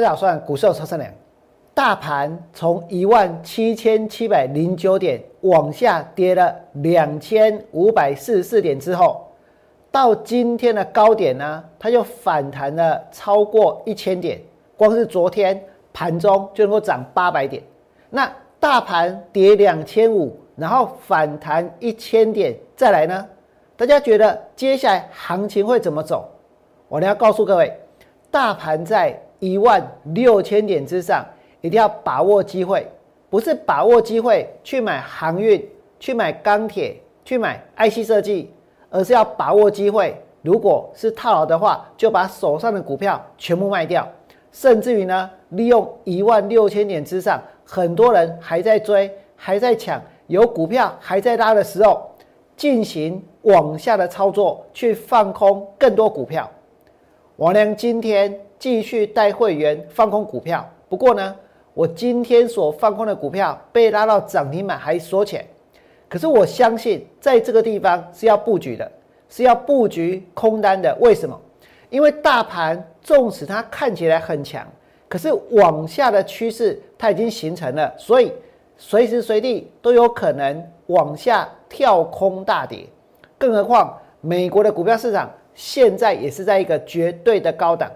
大家好，我是股市超生良。大盘从一万七千七百零九点往下跌了两千五百四十四点之后，到今天的高点呢，它又反弹了超过一千点。光是昨天盘中就能够涨八百点。那大盘跌两千五，然后反弹一千点，再来呢？大家觉得接下来行情会怎么走？我呢要告诉各位，大盘在一万六千点之上。一定要把握机会，不是把握机会去买航运、去买钢铁、去买 IC 设计，而是要把握机会。如果是套牢的话，就把手上的股票全部卖掉，甚至于呢，利用一万六千点之上，很多人还在追、还在抢，有股票还在拉的时候，进行往下的操作，去放空更多股票。王良今天继续带会员放空股票，不过呢。我今天所放空的股票被拉到涨停板还缩钱，可是我相信在这个地方是要布局的，是要布局空单的。为什么？因为大盘纵使它看起来很强，可是往下的趋势它已经形成了，所以随时随地都有可能往下跳空大跌。更何况美国的股票市场现在也是在一个绝对的高档，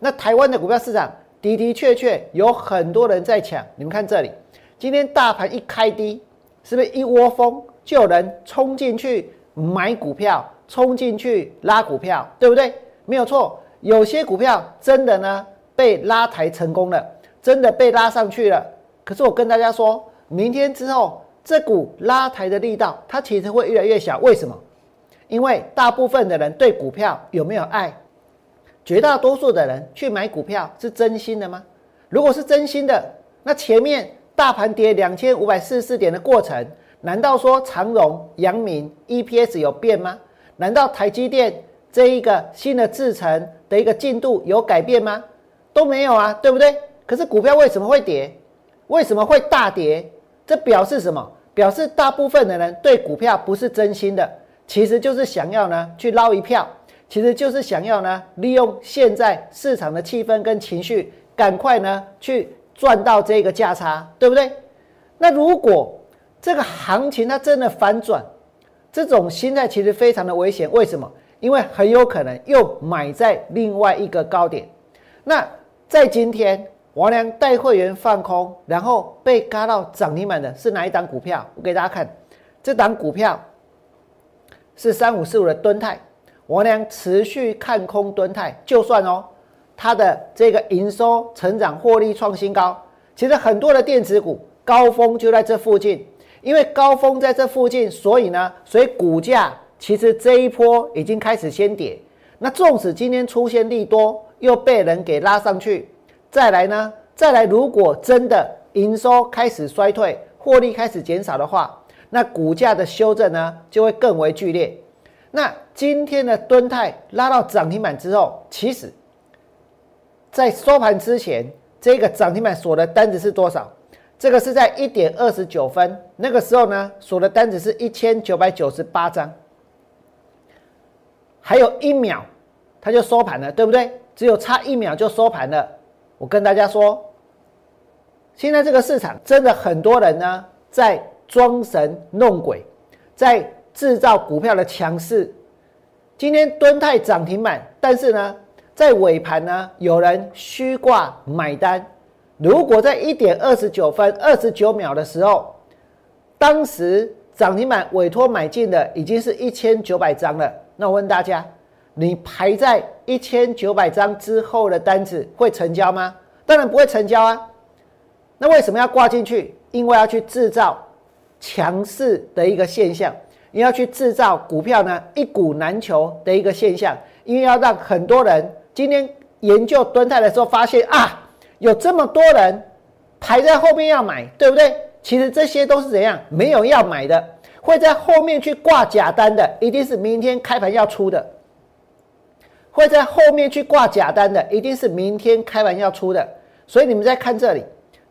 那台湾的股票市场。的的确确有很多人在抢，你们看这里，今天大盘一开低，是不是一窝蜂就有人冲进去买股票，冲进去拉股票，对不对？没有错，有些股票真的呢被拉抬成功了，真的被拉上去了。可是我跟大家说，明天之后这股拉抬的力道，它其实会越来越小。为什么？因为大部分的人对股票有没有爱？绝大多数的人去买股票是真心的吗？如果是真心的，那前面大盘跌两千五百四十四点的过程，难道说长荣、阳明 EPS 有变吗？难道台积电这一个新的制程的一个进度有改变吗？都没有啊，对不对？可是股票为什么会跌？为什么会大跌？这表示什么？表示大部分的人对股票不是真心的，其实就是想要呢去捞一票。其实就是想要呢，利用现在市场的气氛跟情绪，赶快呢去赚到这个价差，对不对？那如果这个行情它真的反转，这种心态其实非常的危险。为什么？因为很有可能又买在另外一个高点。那在今天，王良带会员放空，然后被嘎到涨停板的是哪一档股票？我给大家看，这档股票是三五四五的敦泰。我俩持续看空敦泰，就算哦，它的这个营收成长、获利创新高。其实很多的电子股高峰就在这附近，因为高峰在这附近，所以呢，所以股价其实这一波已经开始先跌。那纵使今天出现利多，又被人给拉上去，再来呢，再来，如果真的营收开始衰退，获利开始减少的话，那股价的修正呢，就会更为剧烈。那今天的敦泰拉到涨停板之后，其实，在收盘之前，这个涨停板锁的单子是多少？这个是在一点二十九分，那个时候呢，锁的单子是一千九百九十八张，还有一秒，它就收盘了，对不对？只有差一秒就收盘了。我跟大家说，现在这个市场真的很多人呢，在装神弄鬼，在。制造股票的强势，今天敦泰涨停板，但是呢，在尾盘呢，有人虚挂买单。如果在一点二十九分二十九秒的时候，当时涨停板委托买进的已经是一千九百张了。那我问大家，你排在一千九百张之后的单子会成交吗？当然不会成交啊。那为什么要挂进去？因为要去制造强势的一个现象。你要去制造股票呢一股难求的一个现象，因为要让很多人今天研究蹲泰的时候发现啊，有这么多人排在后面要买，对不对？其实这些都是怎样没有要买的，会在后面去挂假单的，一定是明天开盘要出的；会在后面去挂假单的，一定是明天开盘要出的。所以你们在看这里，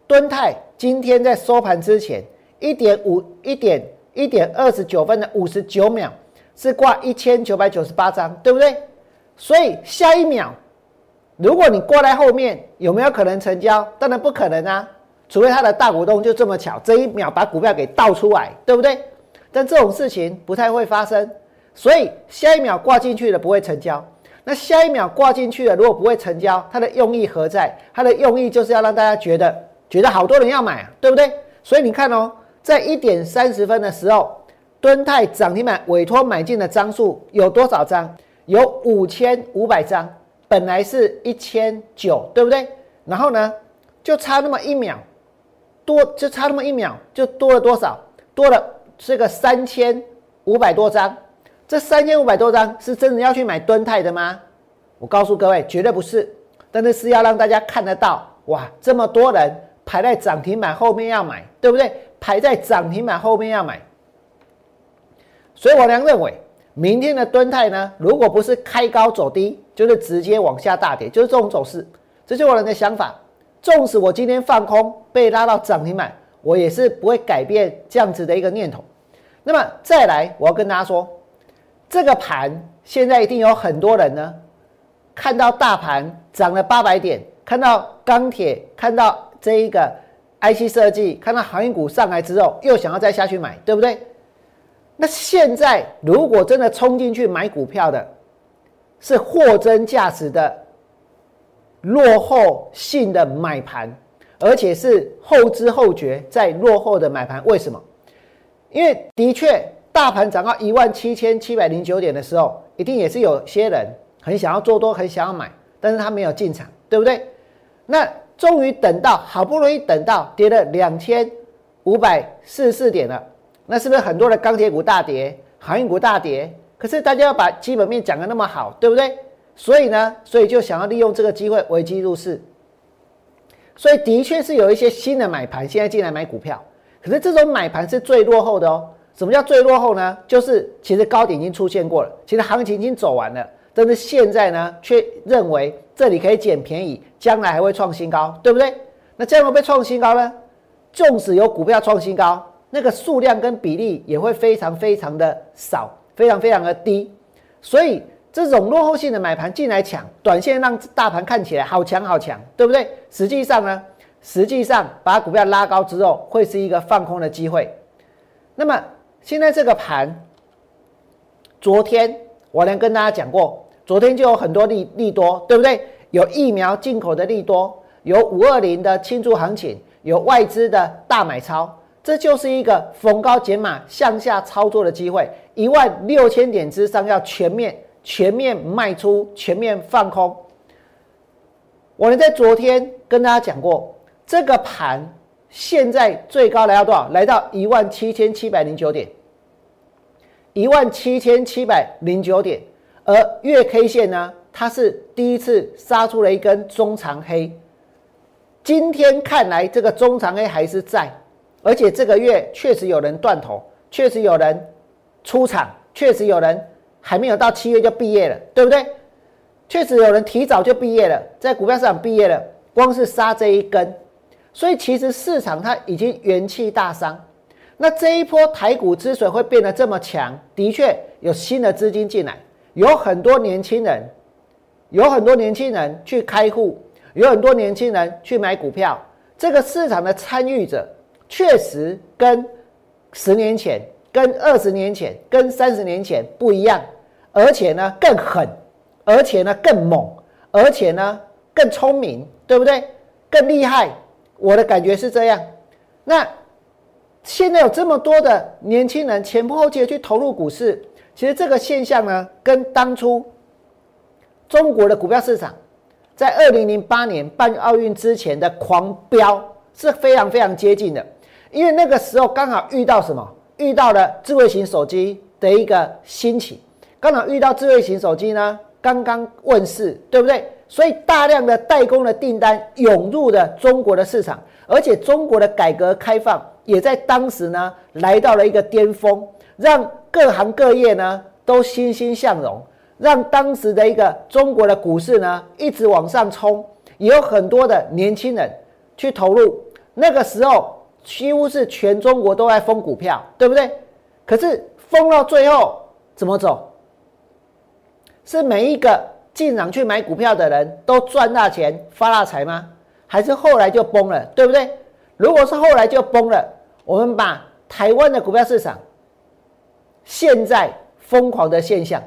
敦泰今天在收盘之前一点五一点。一点二十九分的五十九秒是挂一千九百九十八张，对不对？所以下一秒如果你挂在后面，有没有可能成交？当然不可能啊，除非他的大股东就这么巧，这一秒把股票给倒出来，对不对？但这种事情不太会发生，所以下一秒挂进去的不会成交。那下一秒挂进去的如果不会成交，它的用意何在？它的用意就是要让大家觉得觉得好多人要买，对不对？所以你看哦，在一点三十分的时候，敦泰涨停板委托买进的张数有多少张？有五千五百张。本来是一千九，对不对？然后呢，就差那么一秒，多就差那么一秒，就多了多少？多了这个三千五百多张。这三千五百多张是真的要去买敦泰的吗？我告诉各位，绝对不是。但是是要让大家看得到，哇，这么多人排在涨停板后面要买，对不对？排在涨停板后面要买。所以我娘认为。明天的蹲泰呢？如果不是开高走低，就是直接往下大跌，就是这种走势。这是我的想法。纵使我今天放空被拉到涨停板，我也是不会改变这样子的一个念头。那么再来，我要跟大家说，这个盘现在一定有很多人呢，看到大盘涨了八百点，看到钢铁，看到这一个 IC 设计，看到航运股上来之后，又想要再下去买，对不对？那现在如果真的冲进去买股票的，是货真价实的落后性的买盘，而且是后知后觉在落后的买盘。为什么？因为的确，大盘涨到一万七千七百零九点的时候，一定也是有些人很想要做多，很想要买，但是他没有进场，对不对？那终于等到，好不容易等到跌了两千五百四十四点了。那是不是很多的钢铁股大跌，航运股大跌？可是大家要把基本面讲的那么好，对不对？所以呢，所以就想要利用这个机会危机入市。所以的确是有一些新的买盘现在进来买股票，可是这种买盘是最落后的哦。什么叫最落后呢？就是其实高点已经出现过了，其实行情已经走完了，但是现在呢，却认为这里可以捡便宜，将来还会创新高，对不对？那这样会不会创新高呢？纵使有股票创新高。那个数量跟比例也会非常非常的少，非常非常的低，所以这种落后性的买盘进来抢，短线让大盘看起来好强好强，对不对？实际上呢，实际上把股票拉高之后，会是一个放空的机会。那么现在这个盘，昨天我能跟大家讲过，昨天就有很多利利多，对不对？有疫苗进口的利多，有五二零的庆祝行情，有外资的大买超。这就是一个逢高减码向下操作的机会，一万六千点之上要全面全面卖出，全面放空。我呢在昨天跟大家讲过，这个盘现在最高来到多少？来到一万七千七百零九点，一万七千七百零九点。而月 K 线呢，它是第一次杀出了一根中长黑。今天看来，这个中长黑还是在。而且这个月确实有人断头，确实有人出场，确实有人还没有到七月就毕业了，对不对？确实有人提早就毕业了，在股票市场毕业了，光是杀这一根，所以其实市场它已经元气大伤。那这一波台股之所以会变得这么强，的确有新的资金进来，有很多年轻人，有很多年轻人去开户，有很多年轻人去买股票，这个市场的参与者。确实跟十年前、跟二十年前、跟三十年前不一样，而且呢更狠，而且呢更猛，而且呢更聪明，对不对？更厉害，我的感觉是这样。那现在有这么多的年轻人前仆后继的去投入股市，其实这个现象呢，跟当初中国的股票市场在二零零八年办奥运之前的狂飙是非常非常接近的。因为那个时候刚好遇到什么？遇到了智慧型手机的一个兴起，刚好遇到智慧型手机呢刚刚问世，对不对？所以大量的代工的订单涌入了中国的市场，而且中国的改革开放也在当时呢来到了一个巅峰，让各行各业呢都欣欣向荣，让当时的一个中国的股市呢一直往上冲，也有很多的年轻人去投入。那个时候。几乎是全中国都在封股票，对不对？可是封到最后怎么走？是每一个进场去买股票的人都赚大钱发大财吗？还是后来就崩了，对不对？如果是后来就崩了，我们把台湾的股票市场现在疯狂的现象，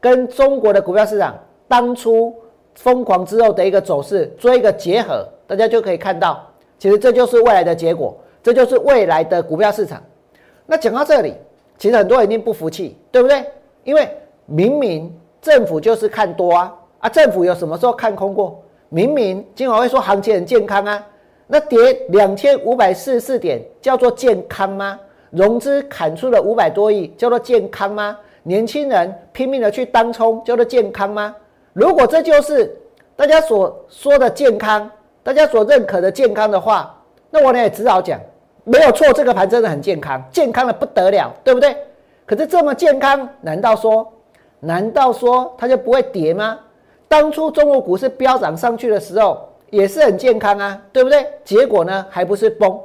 跟中国的股票市场当初疯狂之后的一个走势做一个结合，大家就可以看到，其实这就是未来的结果，这就是未来的股票市场。那讲到这里，其实很多人一定不服气，对不对？因为明明政府就是看多啊，啊，政府有什么时候看空过？明明金管会说行情很健康啊，那跌两千五百四十四点叫做健康吗？融资砍出了五百多亿叫做健康吗？年轻人拼命的去当冲叫做健康吗？如果这就是大家所说的健康，大家所认可的健康的话，那我呢也只好讲没有错，这个盘真的很健康，健康的不得了，对不对？可是这么健康，难道说，难道说它就不会跌吗？当初中国股市飙涨上去的时候，也是很健康啊，对不对？结果呢，还不是崩？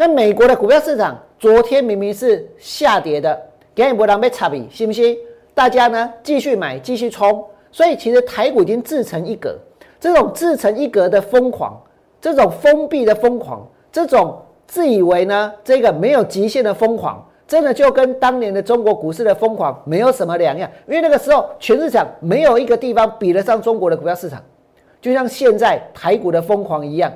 那美国的股票市场昨天明明是下跌的，给你波浪被插比，信不信？大家呢继续买，继续冲，所以其实台股已经自成一格。这种自成一格的疯狂，这种封闭的疯狂，这种自以为呢这个没有极限的疯狂。真的就跟当年的中国股市的疯狂没有什么两样，因为那个时候全市场没有一个地方比得上中国的股票市场，就像现在台股的疯狂一样。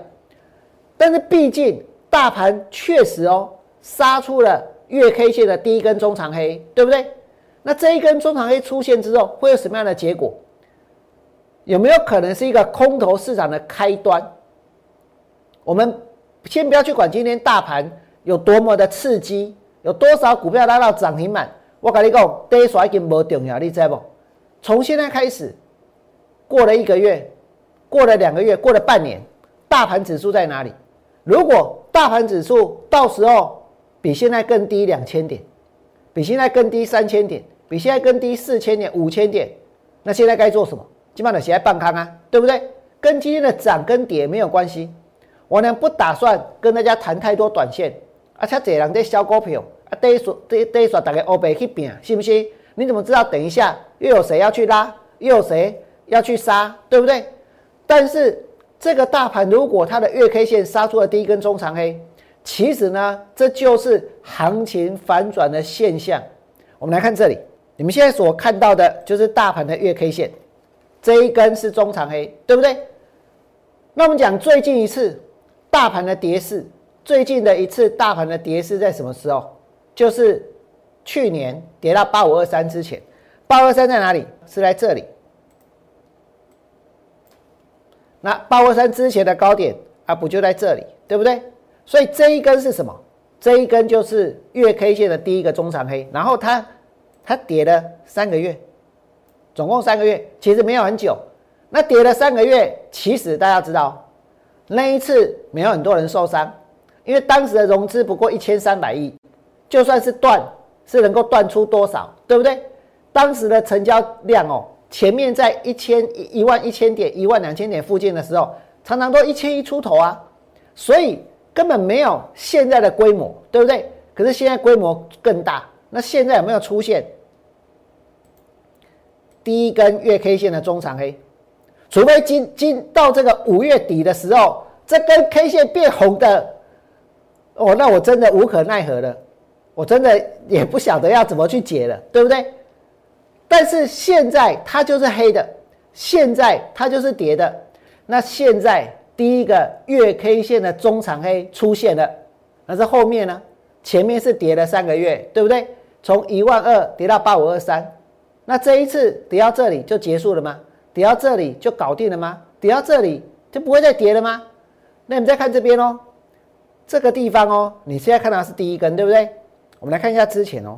但是毕竟大盘确实哦杀出了月 K 线的第一根中长黑，对不对？那这一根中长黑出现之后会有什么样的结果？有没有可能是一个空头市场的开端？我们先不要去管今天大盘有多么的刺激。有多少股票拉到涨停板？我跟你讲，第一已经不重要，你知不？从现在开始，过了一个月，过了两个月，过了半年，大盘指数在哪里？如果大盘指数到时候比现在更低两千点，比现在更低三千点，比现在更低四千点、五千点，那现在该做什么？基本上写在半康啊，对不对？跟今天的涨跟跌没有关系。我呢不打算跟大家谈太多短线，而且这人在小股票。第一说，第一第一说，大概欧北去拼，信不信？你怎么知道？等一下又有谁要去拉，又有谁要去杀，对不对？但是这个大盘如果它的月 K 线杀出了第一根中长黑，其实呢，这就是行情反转的现象。我们来看这里，你们现在所看到的就是大盘的月 K 线，这一根是中长黑，对不对？那我们讲最近一次大盘的跌势，最近的一次大盘的跌势在什么时候？就是去年跌到八五二三之前，八五二三在哪里？是在这里。那八五二三之前的高点啊，不就在这里，对不对？所以这一根是什么？这一根就是月 K 线的第一个中长黑，然后它它跌了三个月，总共三个月，其实没有很久。那跌了三个月，其实大家知道，那一次没有很多人受伤，因为当时的融资不过一千三百亿。就算是断，是能够断出多少，对不对？当时的成交量哦，前面在一千一万一千点、一万两千点附近的时候，常常都一千一出头啊，所以根本没有现在的规模，对不对？可是现在规模更大，那现在有没有出现第一根月 K 线的中长黑？除非今今到这个五月底的时候，这根 K 线变红的，哦，那我真的无可奈何了。我真的也不晓得要怎么去解了，对不对？但是现在它就是黑的，现在它就是跌的。那现在第一个月 K 线的中长黑出现了，那是后面呢？前面是跌了三个月，对不对？从一万二跌到八五二三，那这一次跌到这里就结束了吗？跌到这里就搞定了吗？跌到这里就不会再跌了吗？那你再看这边哦，这个地方哦，你现在看到是第一根，对不对？我们来看一下之前哦，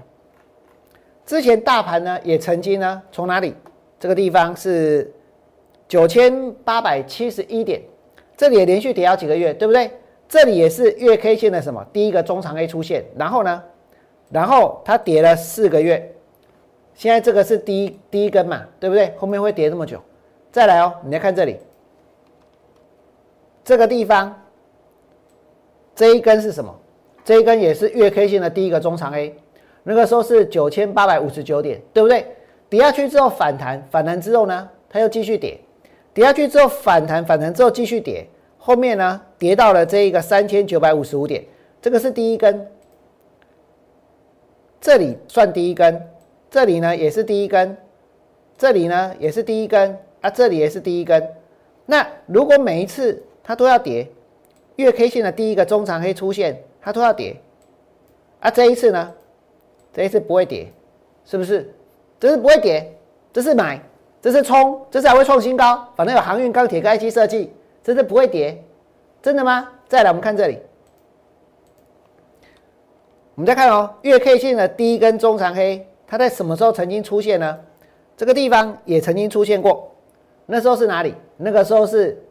之前大盘呢也曾经呢从哪里？这个地方是九千八百七十一点，这里也连续跌了几个月，对不对？这里也是月 K 线的什么？第一个中长 A 出现，然后呢，然后它跌了四个月，现在这个是第一第一根嘛，对不对？后面会跌这么久，再来哦，你来看这里，这个地方这一根是什么？这一根也是月 K 线的第一个中长 A，那个时候是九千八百五十九点，对不对？跌下去之后反弹，反弹之后呢，它又继续跌，跌下去之后反弹，反弹之后继续跌，后面呢跌到了这一个三千九百五十五点，这个是第一根，这里算第一根，这里呢也是第一根，这里呢也是第一根啊，这里也是第一根。那如果每一次它都要跌，月 K 线的第一个中长黑出现，它都要跌，啊，这一次呢，这一次不会跌，是不是？这是不会跌，这是买，这是冲，这是还会创新高。反正有航运、钢铁、IC 设计，这是不会跌，真的吗？再来，我们看这里，我们再看哦，月 K 线的第一根中长黑，它在什么时候曾经出现呢？这个地方也曾经出现过，那时候是哪里？那个时候是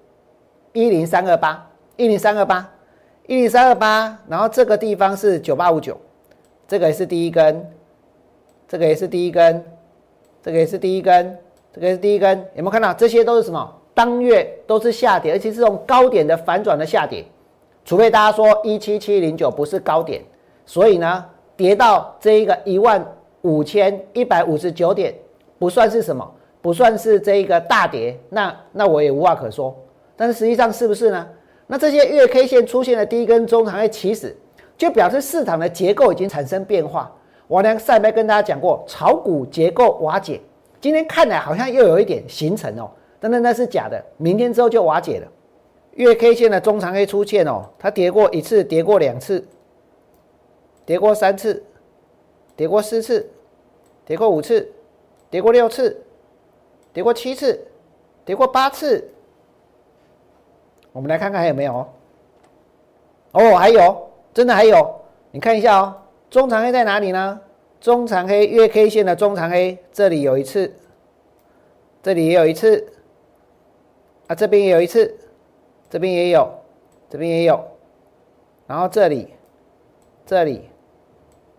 一零三二八，一零三二八，一零三二八，然后这个地方是九八五九，这个也是第一根，这个也是第一根。这个也是第一根，这个也是第一根，有没有看到？这些都是什么？当月都是下跌，而且是这种高点的反转的下跌。除非大家说一七七零九不是高点，所以呢，跌到这一个一万五千一百五十九点，不算是什么，不算是这一个大跌，那那我也无话可说。但是实际上是不是呢？那这些月 K 线出现的第一根中长黑，其实就表示市场的结构已经产生变化。我呢上面跟大家讲过，炒股结构瓦解，今天看来好像又有一点形成哦，但是那是假的，明天之后就瓦解了。月 K 线的中长黑出现哦，它跌过一次，跌过两次，跌过三次，跌过四次，跌过五次，跌过六次，跌过七次，跌过八次。我们来看看还有没有哦？哦，还有，真的还有，你看一下哦。中长黑在哪里呢？中长黑月 K 线的中长黑，这里有一次，这里也有一次，啊，这边也有一次，这边也有，这边也有，然后这里，这里，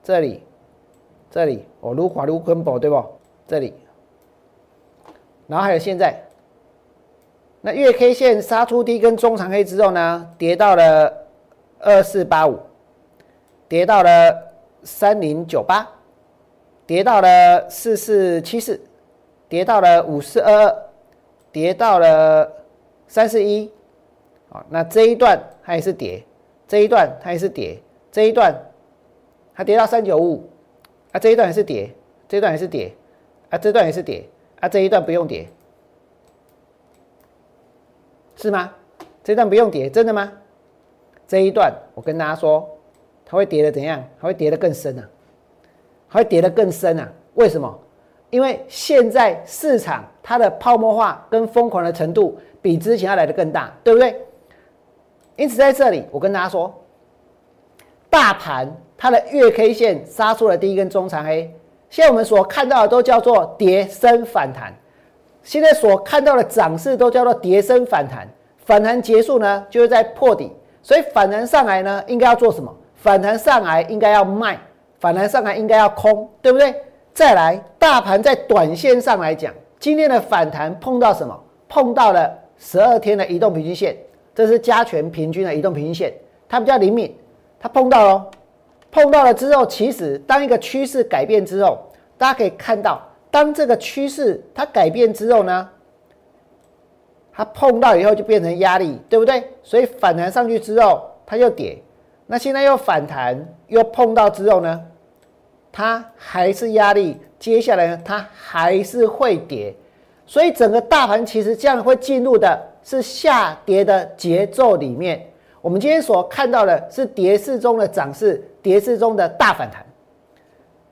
这里，这里，哦，如华如坤宝对不？这里，然后还有现在，那月 K 线杀出第一根中长黑之后呢，跌到了二四八五，跌到了。三零九八，跌到了四四七四，跌到了五四二二，跌到了三四一，好，那这一段它也是跌，这一段它也是跌，这一段它跌到三九五，啊，这一段也是跌，这一段也是跌，啊，这段也是跌，啊，这一段不用跌，是吗？这段不用跌，真的吗？这一段我跟大家说。它会跌的怎样？它会跌得更深啊！它会跌得更深啊！为什么？因为现在市场它的泡沫化跟疯狂的程度比之前要来的更大，对不对？因此在这里，我跟大家说，大盘它的月 K 线杀出了第一根中长黑，现在我们所看到的都叫做跌升反弹，现在所看到的涨势都叫做跌升反弹，反弹结束呢，就是在破底，所以反弹上来呢，应该要做什么？反弹上来应该要卖，反弹上来应该要空，对不对？再来，大盘在短线上来讲，今天的反弹碰到什么？碰到了十二天的移动平均线，这是加权平均的移动平均线，它比较灵敏，它碰到了，碰到了之后，其实当一个趋势改变之后，大家可以看到，当这个趋势它改变之后呢，它碰到以后就变成压力，对不对？所以反弹上去之后，它又跌。那现在又反弹，又碰到之后呢，它还是压力，接下来呢，它还是会跌，所以整个大盘其实这样会进入的是下跌的节奏里面。我们今天所看到的是跌势中的涨势，跌势中的大反弹。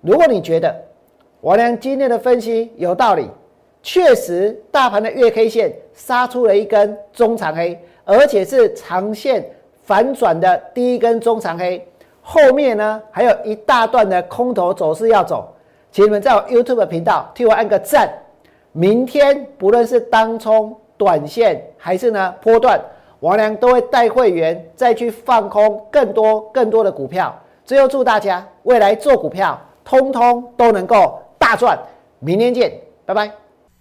如果你觉得我俩今天的分析有道理，确实大盘的月 K 线杀出了一根中长黑，而且是长线。反转的第一根中长黑，后面呢还有一大段的空头走势要走，请你们在我 YouTube 频道替我按个赞。明天不论是当冲、短线还是呢波段，王良都会带会员再去放空更多更多的股票。最后祝大家未来做股票，通通都能够大赚。明天见，拜拜。